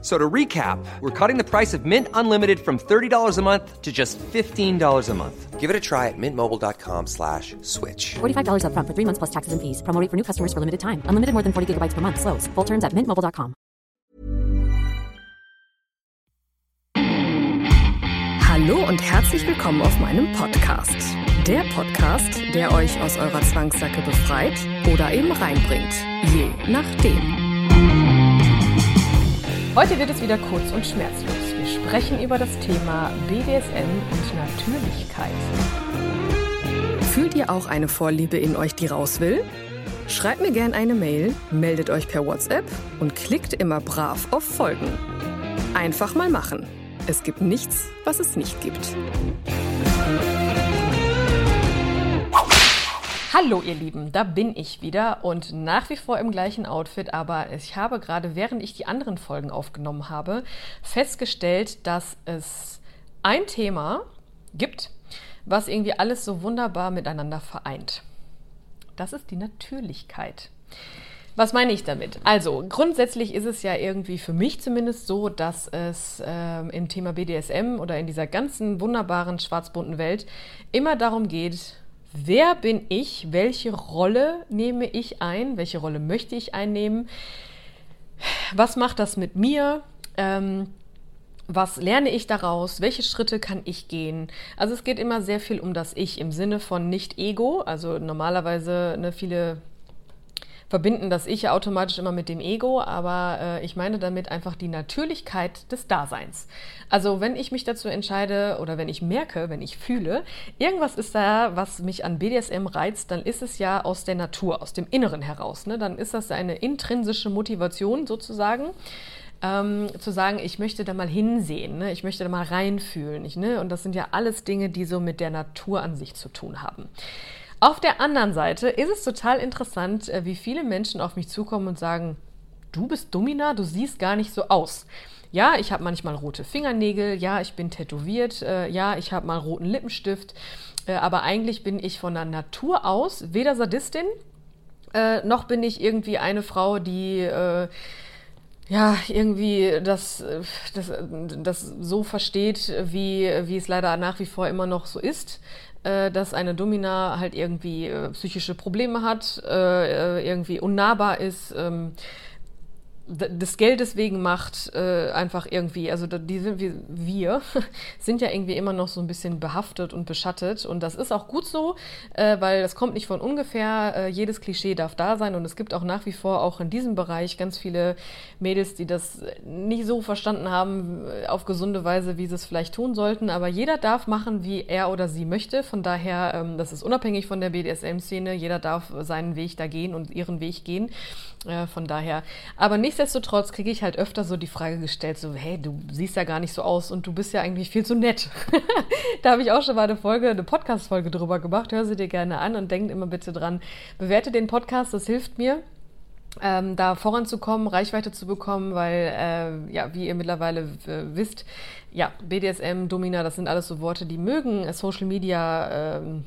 So to recap, we're cutting the price of Mint Unlimited from $30 a month to just $15 a month. Give it a try at mintmobile.com slash switch. $45 upfront for three months plus taxes and fees. Promo rate for new customers for limited time. Unlimited more than 40 gigabytes per month. Slows. Full terms at mintmobile.com. Hallo und herzlich willkommen auf meinem Podcast. Der Podcast, der euch aus eurer Zwangssacke befreit oder eben reinbringt. Je nachdem. Heute wird es wieder kurz und schmerzlos. Wir sprechen über das Thema BDSM und Natürlichkeit. Fühlt ihr auch eine Vorliebe in euch, die raus will? Schreibt mir gerne eine Mail, meldet euch per WhatsApp und klickt immer brav auf Folgen. Einfach mal machen. Es gibt nichts, was es nicht gibt. Hallo ihr Lieben, da bin ich wieder und nach wie vor im gleichen Outfit, aber ich habe gerade, während ich die anderen Folgen aufgenommen habe, festgestellt, dass es ein Thema gibt, was irgendwie alles so wunderbar miteinander vereint. Das ist die Natürlichkeit. Was meine ich damit? Also, grundsätzlich ist es ja irgendwie für mich zumindest so, dass es äh, im Thema BDSM oder in dieser ganzen wunderbaren schwarz-bunten Welt immer darum geht, wer bin ich, welche Rolle nehme ich ein, welche Rolle möchte ich einnehmen, was macht das mit mir, ähm, was lerne ich daraus, welche Schritte kann ich gehen. Also es geht immer sehr viel um das Ich im Sinne von nicht Ego, also normalerweise ne, viele verbinden das Ich automatisch immer mit dem Ego, aber äh, ich meine damit einfach die Natürlichkeit des Daseins. Also wenn ich mich dazu entscheide oder wenn ich merke, wenn ich fühle, irgendwas ist da, was mich an BDSM reizt, dann ist es ja aus der Natur, aus dem Inneren heraus. Ne? Dann ist das eine intrinsische Motivation sozusagen. Ähm, zu sagen, ich möchte da mal hinsehen, ne? ich möchte da mal reinfühlen. Ich, ne? Und das sind ja alles Dinge, die so mit der Natur an sich zu tun haben. Auf der anderen Seite ist es total interessant, äh, wie viele Menschen auf mich zukommen und sagen, du bist Domina, du siehst gar nicht so aus. Ja, ich habe manchmal rote Fingernägel, ja, ich bin tätowiert, äh, ja, ich habe mal roten Lippenstift, äh, aber eigentlich bin ich von der Natur aus weder Sadistin, äh, noch bin ich irgendwie eine Frau, die äh, ja, irgendwie das, äh, das, das so versteht, wie, wie es leider nach wie vor immer noch so ist. Äh, dass eine Domina halt irgendwie äh, psychische Probleme hat, äh, irgendwie unnahbar ist, ähm, des Geldes wegen macht, äh, einfach irgendwie, also die sind wir, wir sind ja irgendwie immer noch so ein bisschen behaftet und beschattet und das ist auch gut so, äh, weil das kommt nicht von ungefähr, äh, jedes Klischee darf da sein und es gibt auch nach wie vor auch in diesem Bereich ganz viele Mädels, die das nicht so verstanden haben äh, auf gesunde Weise, wie sie es vielleicht tun sollten, aber jeder darf machen, wie er oder sie möchte, von daher, ähm, das ist unabhängig von der BDSM-Szene, jeder darf seinen Weg da gehen und ihren Weg gehen, äh, von daher, aber nicht nichtsdestotrotz kriege ich halt öfter so die Frage gestellt, so, hey, du siehst ja gar nicht so aus und du bist ja eigentlich viel zu nett. da habe ich auch schon mal eine Folge, eine Podcast-Folge drüber gemacht. Hör sie dir gerne an und denk immer bitte dran, bewerte den Podcast, das hilft mir. Ähm, da voranzukommen, Reichweite zu bekommen, weil, äh, ja, wie ihr mittlerweile äh, wisst, ja, BDSM, Domina, das sind alles so Worte, die mögen Social Media ähm,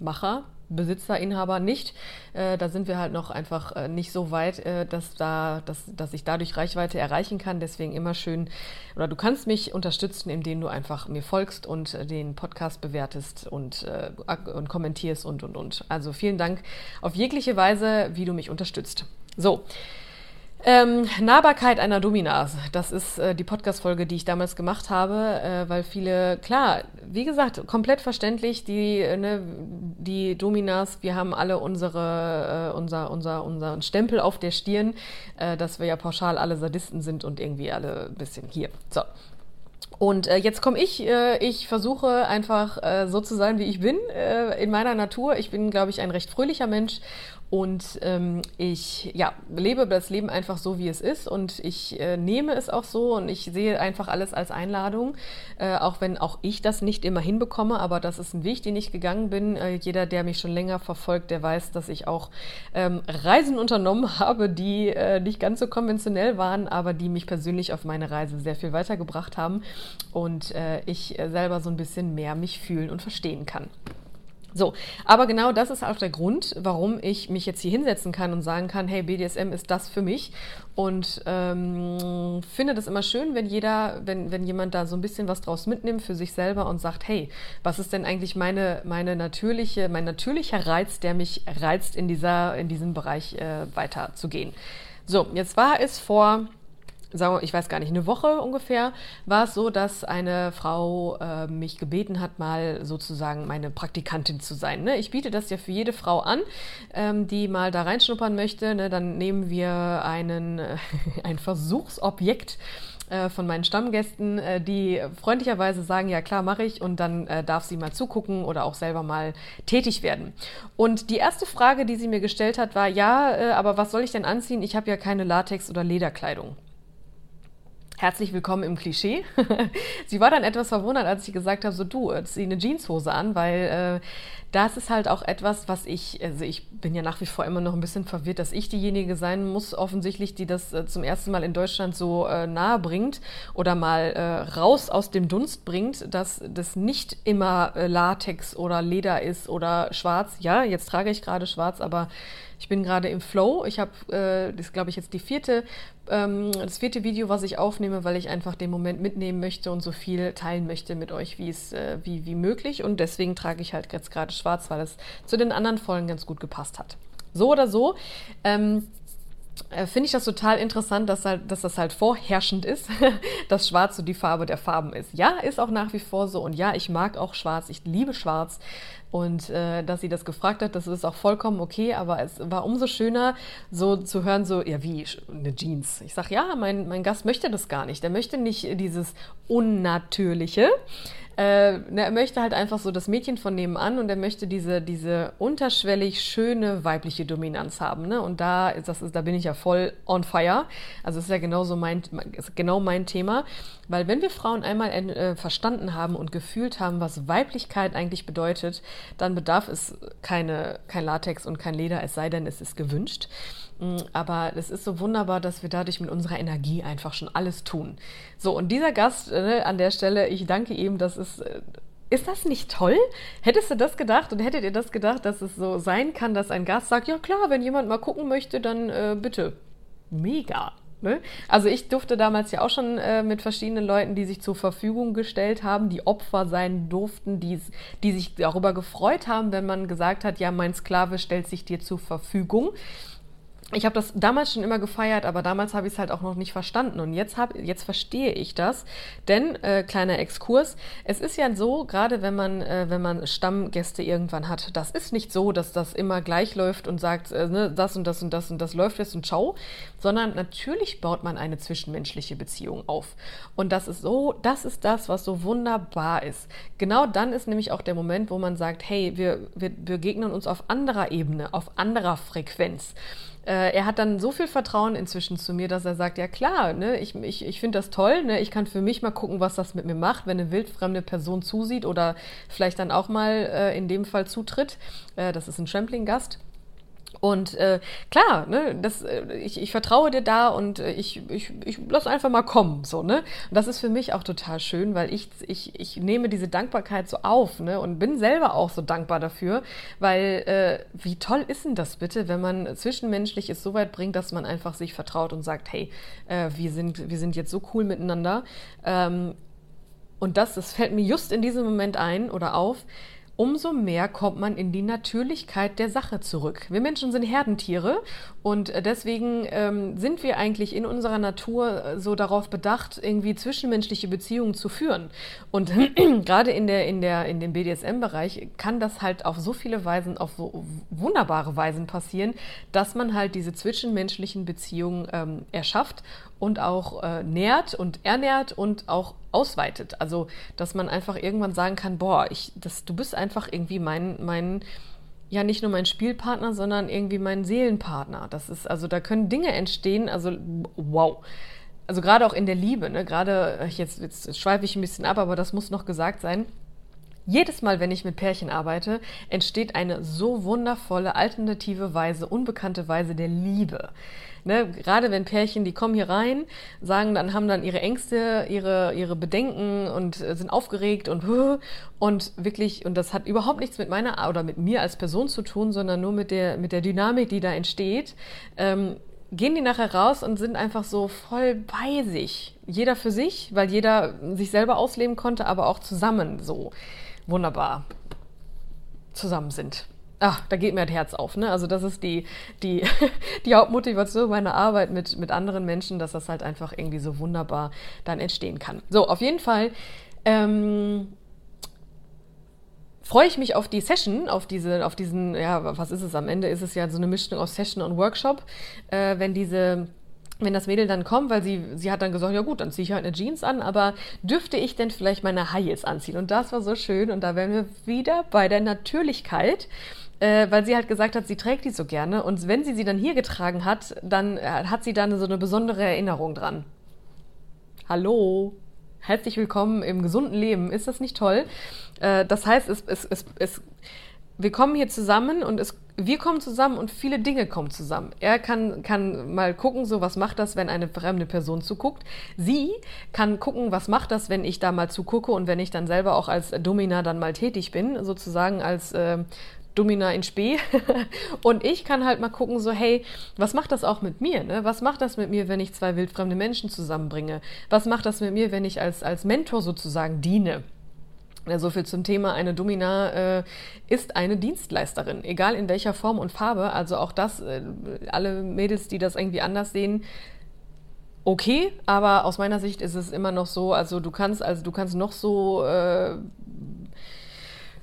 Macher, Besitzer, Inhaber nicht. Äh, da sind wir halt noch einfach äh, nicht so weit, äh, dass, da, dass, dass ich dadurch Reichweite erreichen kann. Deswegen immer schön, oder du kannst mich unterstützen, indem du einfach mir folgst und äh, den Podcast bewertest und, äh, und kommentierst und, und, und. Also vielen Dank auf jegliche Weise, wie du mich unterstützt. So. Ähm, Nahbarkeit einer Dominas, das ist äh, die Podcast-Folge, die ich damals gemacht habe, äh, weil viele, klar, wie gesagt, komplett verständlich, die, äh, ne, die Dominas, wir haben alle unsere, äh, unser, unser, unseren Stempel auf der Stirn, äh, dass wir ja pauschal alle Sadisten sind und irgendwie alle ein bisschen hier. So, und äh, jetzt komme ich. Äh, ich versuche einfach äh, so zu sein, wie ich bin, äh, in meiner Natur. Ich bin, glaube ich, ein recht fröhlicher Mensch Und ähm, ich ja, lebe das Leben einfach so, wie es ist. Und ich äh, nehme es auch so und ich sehe einfach alles als Einladung. Äh, auch wenn auch ich das nicht immer hinbekomme, aber das ist ein Weg, den ich gegangen bin. Äh, jeder, der mich schon länger verfolgt, der weiß, dass ich auch ähm, Reisen unternommen habe, die äh, nicht ganz so konventionell waren, aber die mich persönlich auf meine Reise sehr viel weitergebracht haben und äh, ich selber so ein bisschen mehr mich fühlen und verstehen kann. So, aber genau das ist auch der Grund, warum ich mich jetzt hier hinsetzen kann und sagen kann, hey, BDSM ist das für mich. Und ähm, finde das immer schön, wenn jeder, wenn, wenn jemand da so ein bisschen was draus mitnimmt für sich selber und sagt, hey, was ist denn eigentlich meine, meine natürliche, mein natürlicher Reiz, der mich reizt, in dieser, in diesem Bereich äh, weiterzugehen. So, jetzt war es vor sagen wir, ich weiß gar nicht, eine Woche ungefähr, war es so, dass eine Frau äh, mich gebeten hat, mal sozusagen meine Praktikantin zu sein. Ne? Ich biete das ja für jede Frau an, ähm, die mal da reinschnuppern möchte. Ne? Dann nehmen wir einen, äh, ein Versuchsobjekt äh, von meinen Stammgästen, äh, die freundlicherweise sagen, ja klar, mache ich und dann darf sie mal zugucken oder auch selber mal tätig werden. Und die erste Frage, die sie mir gestellt hat, war, ja, aber was soll ich denn anziehen? Ich habe ja keine Latex- oder Lederkleidung. Herzlich willkommen im Klischee. sie war dann etwas verwundert, als ich gesagt habe, so du, zieh eine Jeanshose an, weil äh, das ist halt auch etwas, was ich, also ich bin ja nach wie vor immer noch ein bisschen verwirrt, dass ich diejenige sein muss, offensichtlich, die das äh, zum ersten Mal in Deutschland so äh, nahe bringt oder mal äh, raus aus dem Dunst bringt, dass das nicht immer äh, Latex oder Leder ist oder schwarz. Ja, jetzt trage ich gerade schwarz, aber ich bin gerade im Flow. Ich habe, äh, das glaube ich jetzt die vierte, ähm, das vierte Video, was ich aufnehme, weil ich einfach den Moment mitnehmen möchte und so viel teilen möchte mit euch, wie es äh, wie, wie möglich. Und deswegen trage ich halt jetzt gerade schwarz, weil es zu den anderen Folgen ganz gut gepasst hat. So oder so. Ähm, äh, finde ich das total interessant, dass, halt, dass das halt vorherrschend ist, dass Schwarz so die Farbe der Farben ist. Ja, ist auch nach wie vor so. Und ja, ich mag auch Schwarz. Ich liebe Schwarz. Und äh, dass sie das gefragt hat, das ist auch vollkommen okay, aber es war umso schöner, so zu hören, so, ja, wie, eine Jeans. Ich sage, ja, mein, mein Gast möchte das gar nicht. Der möchte nicht dieses Unnatürliche. Äh, er möchte halt einfach so das Mädchen von nebenan und er möchte diese, diese unterschwellig schöne weibliche Dominanz haben. Ne? Und da, das ist, da bin ich ja voll on fire. Also das ist ja genauso mein, genau mein Thema. Weil wenn wir Frauen einmal äh, verstanden haben und gefühlt haben, was Weiblichkeit eigentlich bedeutet, dann bedarf es keine, kein Latex und kein Leder, es sei denn, es ist gewünscht. Mm, aber es ist so wunderbar, dass wir dadurch mit unserer Energie einfach schon alles tun. So, und dieser Gast äh, an der Stelle, ich danke ihm, das ist. Äh, ist das nicht toll? Hättest du das gedacht und hättet ihr das gedacht, dass es so sein kann, dass ein Gast sagt, ja klar, wenn jemand mal gucken möchte, dann äh, bitte. Mega. Ne? Also ich durfte damals ja auch schon äh, mit verschiedenen Leuten, die sich zur Verfügung gestellt haben, die Opfer sein durften, die, die sich darüber gefreut haben, wenn man gesagt hat, ja, mein Sklave stellt sich dir zur Verfügung ich habe das damals schon immer gefeiert, aber damals habe ich es halt auch noch nicht verstanden. Und jetzt, hab, jetzt verstehe ich das. Denn, äh, kleiner Exkurs, es ist ja so, gerade wenn man, äh, wenn man Stammgäste irgendwann hat, das ist nicht so, dass das immer gleich läuft und sagt, äh, ne, das und das und das und das läuft jetzt und ciao, sondern natürlich baut man eine zwischenmenschliche Beziehung auf. Und das ist so, das ist das, was so wunderbar ist. Genau dann ist nämlich auch der Moment, wo man sagt, hey, wir, wir begegnen uns auf anderer Ebene, auf anderer Frequenz äh, er hat dann so viel Vertrauen inzwischen zu mir, dass er sagt, ja klar, ne, ich, ich, ich finde das toll, ne, ich kann für mich mal gucken, was das mit mir macht, wenn eine wildfremde Person zusieht oder vielleicht dann auch mal äh, in dem Fall zutritt. Äh, das ist ein Trampling-Gast. Und äh, klar, ne, das, äh, ich, ich vertraue dir da und äh, ich, ich, ich lass einfach mal kommen. So, ne? Und das ist für mich auch total schön, weil ich, ich, ich nehme diese Dankbarkeit so auf ne, und bin selber auch so dankbar dafür, weil äh, wie toll ist denn das bitte, wenn man zwischenmenschlich es so weit bringt, dass man einfach sich vertraut und sagt, hey, äh, wir, sind, wir sind jetzt so cool miteinander. Ähm, und das, das fällt mir just in diesem Moment ein oder auf, umso mehr kommt man in die Natürlichkeit der Sache zurück. Wir Menschen sind Herdentiere und äh, deswegen ähm, sind wir eigentlich in unserer Natur äh, so darauf bedacht, irgendwie zwischenmenschliche Beziehungen zu führen. Und gerade in, der, in, der, in dem BDSM-Bereich kann das halt auf so viele Weisen, auf so wunderbare Weisen passieren, dass man halt diese zwischenmenschlichen Beziehungen ähm, erschafft und auch äh, nährt und ernährt und auch ausweitet. Also, dass man einfach irgendwann sagen kann, boah, ich, das, du bist einfach irgendwie mein, mein, ja nicht nur mein Spielpartner, sondern irgendwie mein Seelenpartner. Das ist, also da können Dinge entstehen, also wow. Also gerade auch in der Liebe, ne? Gerade, jetzt, jetzt schweife ich ein bisschen ab, aber das muss noch gesagt sein jedes Mal, wenn ich mit Pärchen arbeite, entsteht eine so wundervolle, alternative Weise, unbekannte Weise der Liebe. Ne, gerade wenn Pärchen, die kommen hier rein, sagen dann, haben dann ihre Ängste, ihre, ihre Bedenken und äh, sind aufgeregt und und wirklich, und das hat überhaupt nichts mit meiner oder mit mir als Person zu tun, sondern nur mit der, mit der Dynamik, die da entsteht. Ähm, gehen die nachher raus und sind einfach so voll bei sich. Jeder für sich, weil jeder sich selber ausleben konnte, aber auch zusammen so wunderbar zusammen sind. Ach, da geht mir das Herz auf. Ne? Also das ist die, die, die Hauptmotivation meiner Arbeit mit, mit anderen Menschen, dass das halt einfach irgendwie so wunderbar dann entstehen kann. So, auf jeden Fall ähm, freue ich mich auf die Session, auf diese, auf diesen, ja, was ist es am Ende? Ist es ja so eine Mischung aus Session und Workshop, äh, wenn diese wenn das Mädel dann kommt, weil sie, sie hat dann gesagt, ja gut, dann ziehe ich halt eine Jeans an, aber dürfte ich denn vielleicht meine High Heels anziehen? Und das war so schön und da wären wir wieder bei der Natürlichkeit, äh, weil sie halt gesagt hat, sie trägt die so gerne und wenn sie sie dann hier getragen hat, dann äh, hat sie dann so eine besondere Erinnerung dran. Hallo, herzlich willkommen im gesunden Leben, ist das nicht toll? Äh, das heißt, es, es, es, es wir kommen hier zusammen und es, wir kommen zusammen und viele Dinge kommen zusammen. Er kann, kann mal gucken, so was macht das, wenn eine fremde Person zuguckt. Sie kann gucken, was macht das, wenn ich da mal zugucke und wenn ich dann selber auch als Domina dann mal tätig bin, sozusagen als äh, Domina in Spee. und ich kann halt mal gucken, so, hey, was macht das auch mit mir? Ne? Was macht das mit mir, wenn ich zwei wildfremde Menschen zusammenbringe? Was macht das mit mir, wenn ich als, als Mentor sozusagen diene? So viel zum Thema. Eine Domina äh, ist eine Dienstleisterin, egal in welcher Form und Farbe. Also auch das, äh, alle Mädels, die das irgendwie anders sehen, okay. Aber aus meiner Sicht ist es immer noch so. Also du kannst, also du kannst noch so äh,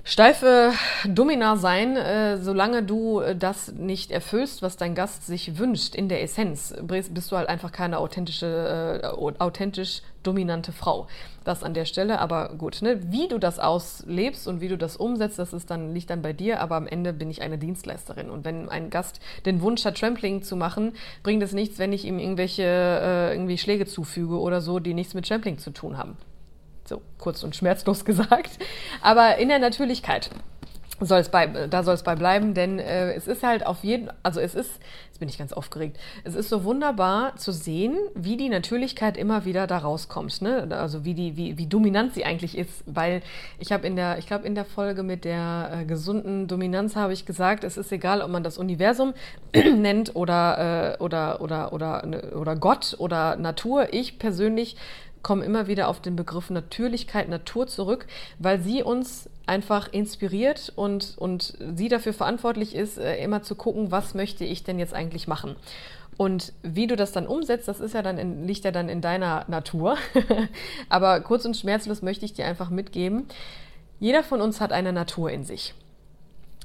steife Domina sein, äh, solange du äh, das nicht erfüllst, was dein Gast sich wünscht in der Essenz, bist du halt einfach keine authentische, äh, authentisch dominante Frau. Das an der Stelle, aber gut, ne? wie du das auslebst und wie du das umsetzt, das ist dann, liegt dann bei dir, aber am Ende bin ich eine Dienstleisterin. Und wenn ein Gast den Wunsch hat, Trampling zu machen, bringt es nichts, wenn ich ihm irgendwelche äh, irgendwie Schläge zufüge oder so, die nichts mit Trampling zu tun haben. So kurz und schmerzlos gesagt. Aber in der Natürlichkeit soll es bei, da soll es bei bleiben, denn äh, es ist halt auf jeden, also es ist, jetzt bin ich ganz aufgeregt, es ist so wunderbar zu sehen, wie die Natürlichkeit immer wieder da rauskommt, ne? Also wie die, wie, wie dominant sie eigentlich ist, weil ich habe in der, ich glaube in der Folge mit der äh, gesunden Dominanz habe ich gesagt, es ist egal, ob man das Universum nennt oder äh, oder oder oder oder, oder Gott oder Natur. Ich persönlich komme immer wieder auf den Begriff Natürlichkeit, Natur zurück, weil sie uns einfach inspiriert und, und sie dafür verantwortlich ist, äh, immer zu gucken, was möchte ich denn jetzt eigentlich machen. Und wie du das dann umsetzt, das ist ja dann in, liegt ja dann in deiner Natur. Aber kurz und schmerzlos möchte ich dir einfach mitgeben, jeder von uns hat eine Natur in sich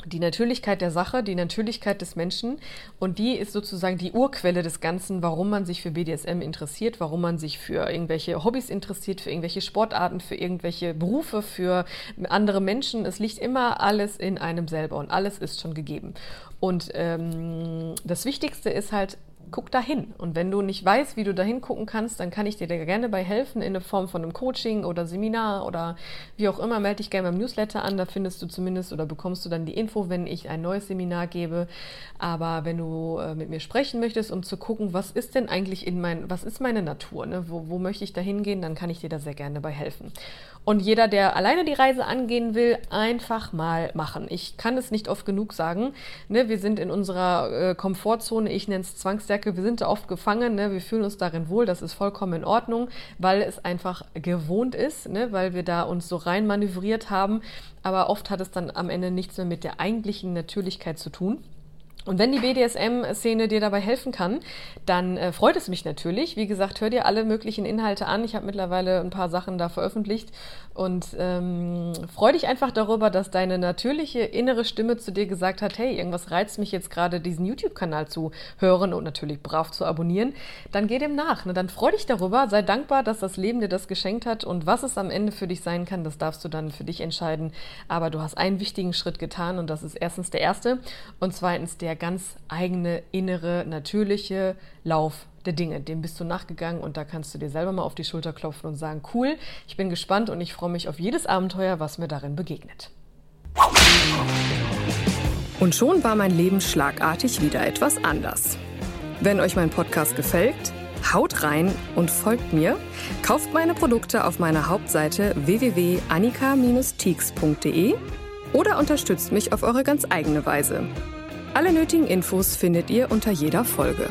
die Natürlichkeit der Sache, die Natürlichkeit des Menschen und die ist sozusagen die Urquelle des Ganzen, warum man sich für BDSM interessiert, warum man sich für irgendwelche Hobbys interessiert, für irgendwelche Sportarten, für irgendwelche Berufe, für andere Menschen. Es liegt immer alles in einem selber und alles ist schon gegeben. Und ähm, das Wichtigste ist halt guck dahin. Und wenn du nicht weißt, wie du dahin gucken kannst, dann kann ich dir da gerne bei helfen in der Form von einem Coaching oder Seminar oder wie auch immer. Melde dich gerne beim Newsletter an. Da findest du zumindest oder bekommst du dann die Info, wenn ich ein neues Seminar gebe. Aber wenn du äh, mit mir sprechen möchtest, um zu gucken, was ist denn eigentlich in mein, was ist meine Natur? Ne? Wo, wo möchte ich da hingehen, dann kann ich dir da sehr gerne bei helfen. Und jeder, der alleine die Reise angehen will, einfach mal machen. Ich kann es nicht oft genug sagen. Ne, wir sind in unserer äh, Komfortzone, ich nenne es Zwangsjacke, wir sind da oft gefangen, ne, wir fühlen uns darin wohl, das ist vollkommen in Ordnung, weil es einfach gewohnt ist, ne, weil wir da uns so rein manövriert haben. Aber oft hat es dann am Ende nichts mehr mit der eigentlichen Natürlichkeit zu tun. Und wenn die BDSM-Szene dir dabei helfen kann, dann äh, freut es mich natürlich. Wie gesagt, hör dir alle möglichen Inhalte an. Ich habe mittlerweile ein paar Sachen da veröffentlicht und ähm, freu dich einfach darüber, dass deine natürliche innere Stimme zu dir gesagt hat, hey, irgendwas reizt mich jetzt gerade, diesen YouTube-Kanal zu hören und natürlich brav zu abonnieren. Dann geh dem nach. Ne? Dann freu dich darüber, sei dankbar, dass das Leben dir das geschenkt hat und was es am Ende für dich sein kann, das darfst du dann für dich entscheiden. Aber du hast einen wichtigen Schritt getan und das ist erstens der erste und zweitens der der ganz eigene, innere, natürliche Lauf der Dinge. Dem bist du nachgegangen und da kannst du dir selber mal auf die Schulter klopfen und sagen, cool, ich bin gespannt und ich freue mich auf jedes Abenteuer, was mir darin begegnet. Und schon war mein Leben schlagartig wieder etwas anders. Wenn euch mein Podcast gefällt, haut rein und folgt mir. Kauft meine Produkte auf meiner Hauptseite www.annika-teaks.de oder unterstützt mich auf eure ganz eigene Weise. Alle nötigen Infos findet ihr unter jeder Folge.